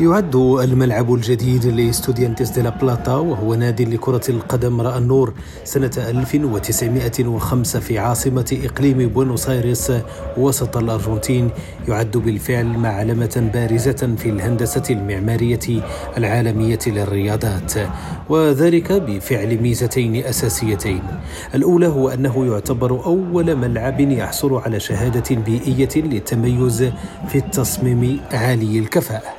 يعد الملعب الجديد لاستوديانتس دي لا بلاتا وهو نادي لكرة القدم رأى النور سنة 1905 في عاصمة إقليم بوينوس آيرس وسط الأرجنتين يعد بالفعل معلمة بارزة في الهندسة المعمارية العالمية للرياضات وذلك بفعل ميزتين أساسيتين. الأولى هو أنه يعتبر أول ملعب يحصل على شهادة بيئية للتميز في التصميم عالي الكفاءة.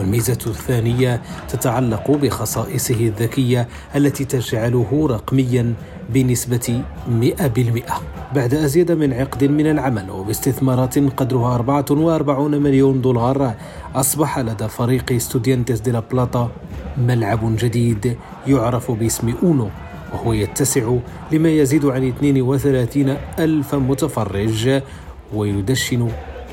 والميزة الثانية تتعلق بخصائصه الذكية التي تجعله رقميا بنسبة 100% بعد أزيد من عقد من العمل وباستثمارات قدرها 44 مليون دولار أصبح لدى فريق ستوديانتس دي لا بلاطا ملعب جديد يعرف باسم أونو وهو يتسع لما يزيد عن 32 ألف متفرج ويدشن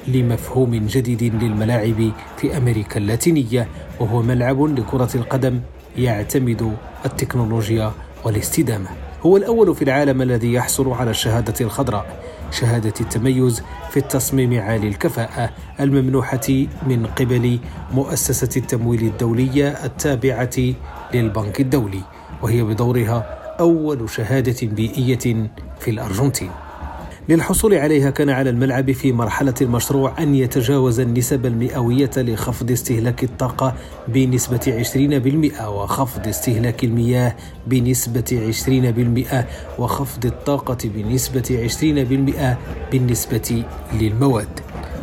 لمفهوم جديد للملاعب في أمريكا اللاتينية وهو ملعب لكرة القدم يعتمد التكنولوجيا والاستدامة. هو الأول في العالم الذي يحصل على الشهادة الخضراء. شهادة التميز في التصميم عالي الكفاءة الممنوحة من قبل مؤسسة التمويل الدولية التابعة للبنك الدولي وهي بدورها أول شهادة بيئية في الأرجنتين. للحصول عليها كان على الملعب في مرحلة المشروع أن يتجاوز النسب المئوية لخفض استهلاك الطاقة بنسبة 20% وخفض استهلاك المياه بنسبة 20% وخفض الطاقة بنسبة 20% بالنسبة للمواد.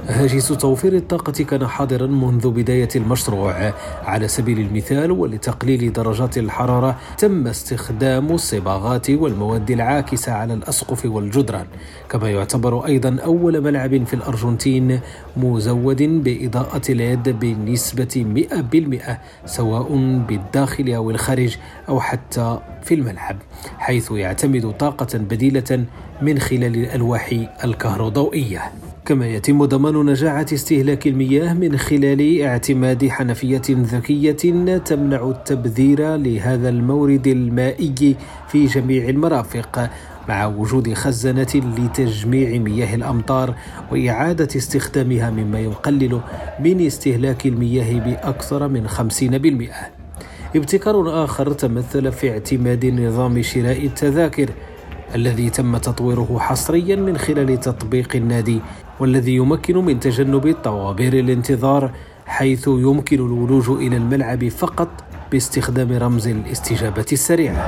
هاجس توفير الطاقة كان حاضرا منذ بداية المشروع. على سبيل المثال ولتقليل درجات الحرارة تم استخدام الصباغات والمواد العاكسة على الأسقف والجدران. كما يعتبر أيضا أول ملعب في الأرجنتين مزود بإضاءة اليد بنسبة 100% سواء بالداخل أو الخارج أو حتى في الملعب حيث يعتمد طاقة بديلة من خلال الألواح الكهروضوئية. كما يتم ضمان نجاعة استهلاك المياه من خلال اعتماد حنفية ذكية تمنع التبذير لهذا المورد المائي في جميع المرافق مع وجود خزانة لتجميع مياه الأمطار وإعادة استخدامها مما يقلل من استهلاك المياه بأكثر من 50%. ابتكار آخر تمثل في اعتماد نظام شراء التذاكر الذي تم تطويره حصريا من خلال تطبيق النادي والذي يمكن من تجنب طوابير الانتظار حيث يمكن الولوج إلى الملعب فقط باستخدام رمز الاستجابة السريعة.